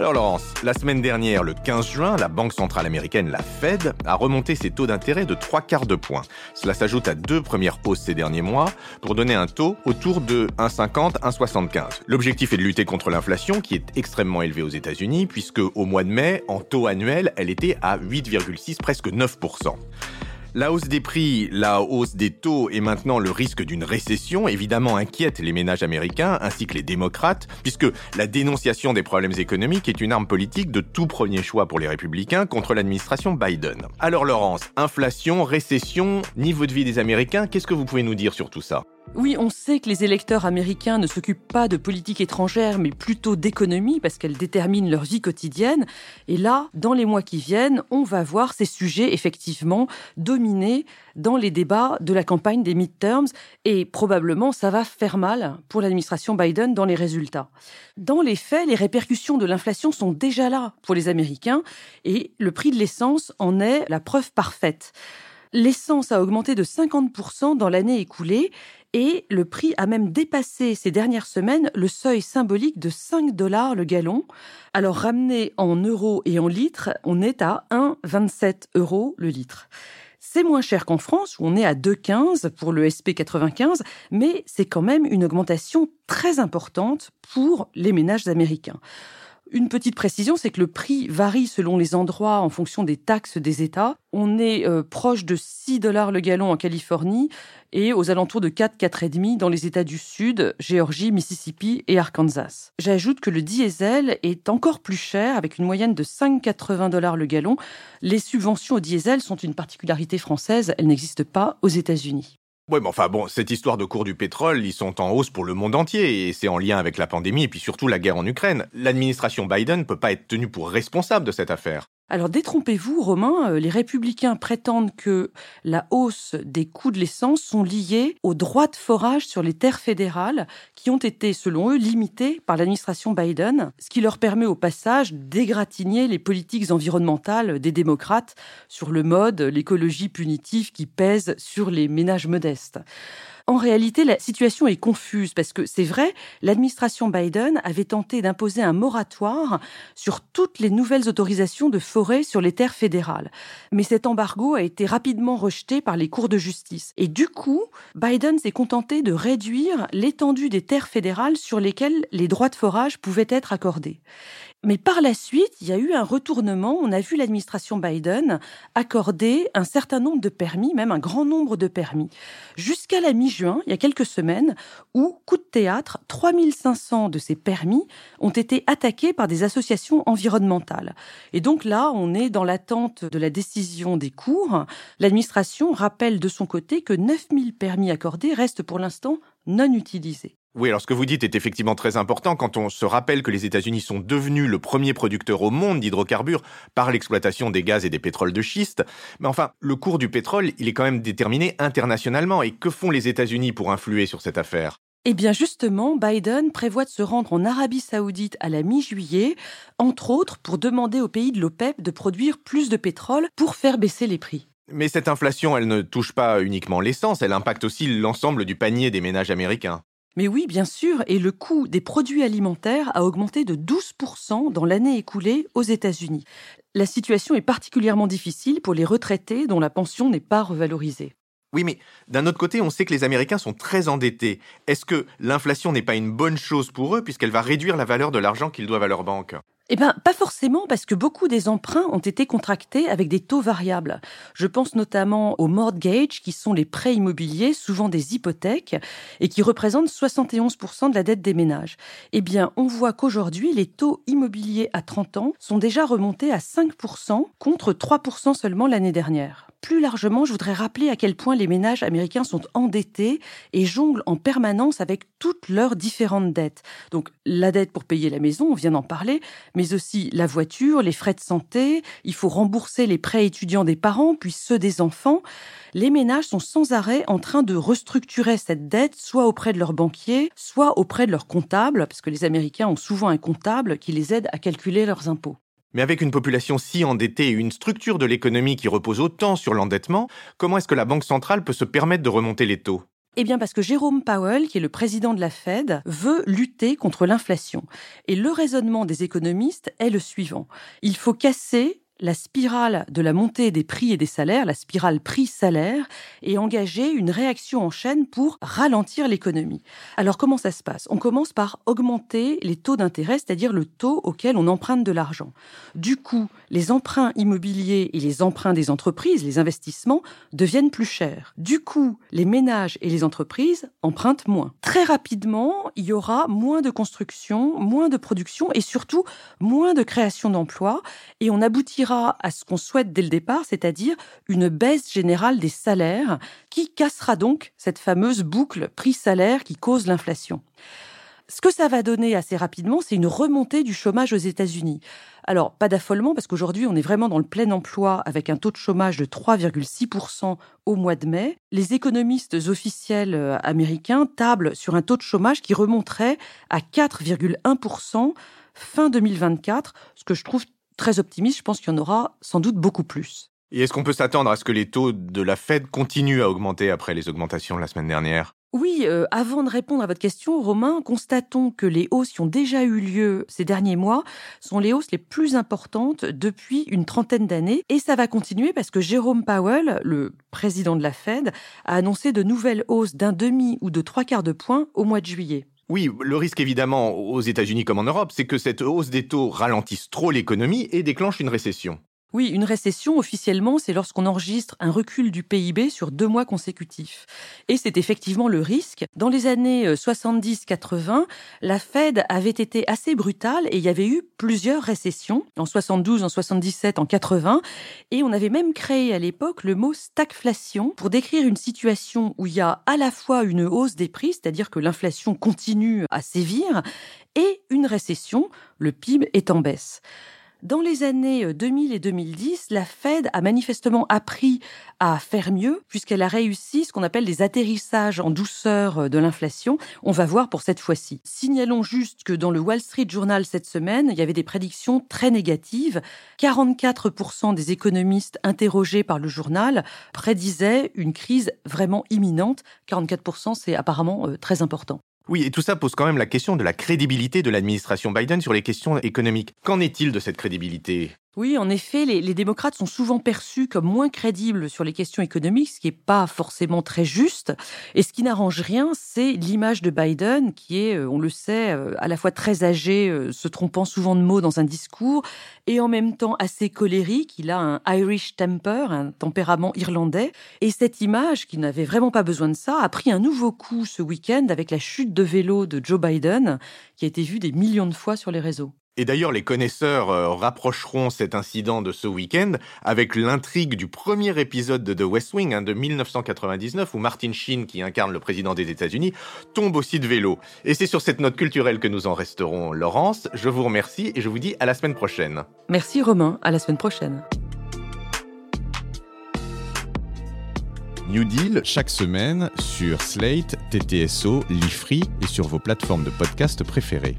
Alors Laurence, la semaine dernière, le 15 juin, la Banque centrale américaine, la Fed, a remonté ses taux d'intérêt de 3 quarts de point. Cela s'ajoute à deux premières hausses ces derniers mois pour donner un taux autour de 1,50, 1,75. L'objectif est de lutter contre l'inflation qui est extrêmement élevée aux États-Unis puisque au mois de mai, en taux annuel, elle était à 8,6, presque 9%. La hausse des prix, la hausse des taux et maintenant le risque d'une récession évidemment inquiètent les ménages américains ainsi que les démocrates, puisque la dénonciation des problèmes économiques est une arme politique de tout premier choix pour les républicains contre l'administration Biden. Alors Laurence, inflation, récession, niveau de vie des Américains, qu'est-ce que vous pouvez nous dire sur tout ça? Oui, on sait que les électeurs américains ne s'occupent pas de politique étrangère, mais plutôt d'économie, parce qu'elle détermine leur vie quotidienne. Et là, dans les mois qui viennent, on va voir ces sujets effectivement dominer dans les débats de la campagne des midterms, et probablement ça va faire mal pour l'administration Biden dans les résultats. Dans les faits, les répercussions de l'inflation sont déjà là pour les Américains, et le prix de l'essence en est la preuve parfaite. L'essence a augmenté de 50% dans l'année écoulée et le prix a même dépassé ces dernières semaines le seuil symbolique de 5 dollars le gallon. Alors ramené en euros et en litres, on est à 1,27 euros le litre. C'est moins cher qu'en France, où on est à 2,15 pour le SP95, mais c'est quand même une augmentation très importante pour les ménages américains. Une petite précision, c'est que le prix varie selon les endroits en fonction des taxes des États. On est euh, proche de 6 dollars le gallon en Californie et aux alentours de 4, 4,5 dans les États du Sud, Géorgie, Mississippi et Arkansas. J'ajoute que le diesel est encore plus cher avec une moyenne de 5,80 dollars le gallon. Les subventions au diesel sont une particularité française, elles n'existent pas aux États-Unis. Oui, mais enfin bon, cette histoire de cours du pétrole, ils sont en hausse pour le monde entier, et c'est en lien avec la pandémie et puis surtout la guerre en Ukraine. L'administration Biden ne peut pas être tenue pour responsable de cette affaire. Alors détrompez-vous, Romain, euh, les républicains prétendent que la hausse des coûts de l'essence sont liés aux droits de forage sur les terres fédérales qui ont été, selon eux, limités par l'administration Biden, ce qui leur permet au passage d'égratigner les politiques environnementales des démocrates sur le mode l'écologie punitive qui pèse sur les ménages modestes. En réalité, la situation est confuse parce que c'est vrai, l'administration Biden avait tenté d'imposer un moratoire sur toutes les nouvelles autorisations de forêt sur les terres fédérales. Mais cet embargo a été rapidement rejeté par les cours de justice. Et du coup, Biden s'est contenté de réduire l'étendue des terres fédérales sur lesquelles les droits de forage pouvaient être accordés. Mais par la suite, il y a eu un retournement. On a vu l'administration Biden accorder un certain nombre de permis, même un grand nombre de permis, jusqu'à la il y a quelques semaines, où, coup de théâtre, 3500 de ces permis ont été attaqués par des associations environnementales. Et donc là, on est dans l'attente de la décision des cours. L'administration rappelle de son côté que 9000 permis accordés restent pour l'instant non utilisés. Oui, alors ce que vous dites est effectivement très important quand on se rappelle que les États-Unis sont devenus le premier producteur au monde d'hydrocarbures par l'exploitation des gaz et des pétroles de schiste. Mais enfin, le cours du pétrole, il est quand même déterminé internationalement. Et que font les États-Unis pour influer sur cette affaire? Eh bien justement, Biden prévoit de se rendre en Arabie saoudite à la mi-juillet, entre autres pour demander aux pays de l'OPEP de produire plus de pétrole pour faire baisser les prix. Mais cette inflation, elle ne touche pas uniquement l'essence, elle impacte aussi l'ensemble du panier des ménages américains. Mais oui, bien sûr, et le coût des produits alimentaires a augmenté de 12% dans l'année écoulée aux États-Unis. La situation est particulièrement difficile pour les retraités dont la pension n'est pas revalorisée. Oui, mais d'un autre côté, on sait que les Américains sont très endettés. Est-ce que l'inflation n'est pas une bonne chose pour eux puisqu'elle va réduire la valeur de l'argent qu'ils doivent à leur banque? Eh bien, pas forcément, parce que beaucoup des emprunts ont été contractés avec des taux variables. Je pense notamment aux mortgages, qui sont les prêts immobiliers, souvent des hypothèques, et qui représentent 71% de la dette des ménages. Eh bien, on voit qu'aujourd'hui, les taux immobiliers à 30 ans sont déjà remontés à 5% contre 3% seulement l'année dernière. Plus largement, je voudrais rappeler à quel point les ménages américains sont endettés et jonglent en permanence avec toutes leurs différentes dettes. Donc la dette pour payer la maison, on vient d'en parler, mais aussi la voiture, les frais de santé, il faut rembourser les prêts étudiants des parents, puis ceux des enfants. Les ménages sont sans arrêt en train de restructurer cette dette, soit auprès de leurs banquiers, soit auprès de leurs comptables, parce que les Américains ont souvent un comptable qui les aide à calculer leurs impôts. Mais avec une population si endettée et une structure de l'économie qui repose autant sur l'endettement, comment est-ce que la Banque centrale peut se permettre de remonter les taux? Eh bien parce que Jérôme Powell, qui est le président de la Fed, veut lutter contre l'inflation. Et le raisonnement des économistes est le suivant. Il faut casser la spirale de la montée des prix et des salaires, la spirale prix-salaire, et engager une réaction en chaîne pour ralentir l'économie. Alors comment ça se passe? On commence par augmenter les taux d'intérêt, c'est-à-dire le taux auquel on emprunte de l'argent. Du coup, les emprunts immobiliers et les emprunts des entreprises, les investissements, deviennent plus chers. Du coup, les ménages et les entreprises empruntent moins. Très rapidement, il y aura moins de construction, moins de production et surtout moins de création d'emplois, et on aboutira à ce qu'on souhaite dès le départ, c'est-à-dire une baisse générale des salaires qui cassera donc cette fameuse boucle prix-salaire qui cause l'inflation. Ce que ça va donner assez rapidement, c'est une remontée du chômage aux États-Unis. Alors, pas d'affolement, parce qu'aujourd'hui, on est vraiment dans le plein emploi avec un taux de chômage de 3,6% au mois de mai. Les économistes officiels euh, américains tablent sur un taux de chômage qui remonterait à 4,1% fin 2024, ce que je trouve très optimiste. Je pense qu'il y en aura sans doute beaucoup plus. Et est-ce qu'on peut s'attendre à ce que les taux de la Fed continuent à augmenter après les augmentations de la semaine dernière? Oui, euh, avant de répondre à votre question, Romain, constatons que les hausses qui ont déjà eu lieu ces derniers mois sont les hausses les plus importantes depuis une trentaine d'années. Et ça va continuer parce que Jérôme Powell, le président de la Fed, a annoncé de nouvelles hausses d'un demi ou de trois quarts de point au mois de juillet. Oui, le risque évidemment aux États-Unis comme en Europe, c'est que cette hausse des taux ralentisse trop l'économie et déclenche une récession. Oui, une récession, officiellement, c'est lorsqu'on enregistre un recul du PIB sur deux mois consécutifs. Et c'est effectivement le risque. Dans les années 70-80, euh, la Fed avait été assez brutale et il y avait eu plusieurs récessions, en 72, en 77, en 80. Et on avait même créé à l'époque le mot stagflation pour décrire une situation où il y a à la fois une hausse des prix, c'est-à-dire que l'inflation continue à sévir, et une récession, le PIB est en baisse. Dans les années 2000 euh, et 2010, la Fed a manifestement appris à faire mieux puisqu'elle a réussi ce qu'on appelle les atterrissages en douceur euh, de l'inflation. On va voir pour cette fois-ci. Signalons juste que dans le Wall Street Journal cette semaine, il y avait des prédictions très négatives. 44% des économistes interrogés par le journal prédisaient une crise vraiment imminente. 44%, c'est apparemment euh, très important. Oui, et tout ça pose quand même la question de la crédibilité de l'administration Biden sur les questions économiques. Qu'en est-il de cette crédibilité? Oui, en effet, les, démocrates sont souvent perçus comme moins crédibles sur les questions économiques, ce qui n'est pas forcément très juste. Et ce qui n'arrange rien, c'est l'image de Biden, qui est, euh, on le sait, euh, à la fois très âgé, euh, se trompant souvent de mots dans un discours, et en même temps assez colérique. Il a un Irish temper, un tempérament irlandais. Et cette image, qui n'avait vraiment pas besoin de ça, a pris un nouveau coup ce week-end avec la chute de vélo de Joe Biden, qui a été vue des millions de fois sur les réseaux. Et d'ailleurs, les connaisseurs euh, rapprocheront cet incident de ce week-end avec l'intrigue du premier épisode de The West Wing hein, de 1999 où Martin Sheen, qui incarne le président des États-Unis, tombe aussi de vélo. Et c'est sur cette note culturelle que nous en resterons. Laurence, je vous remercie et je vous dis à la semaine prochaine. Merci Romain, à la semaine prochaine. New Deal chaque semaine sur Slate, TTSO, Lifree et sur vos plateformes de podcast préférées.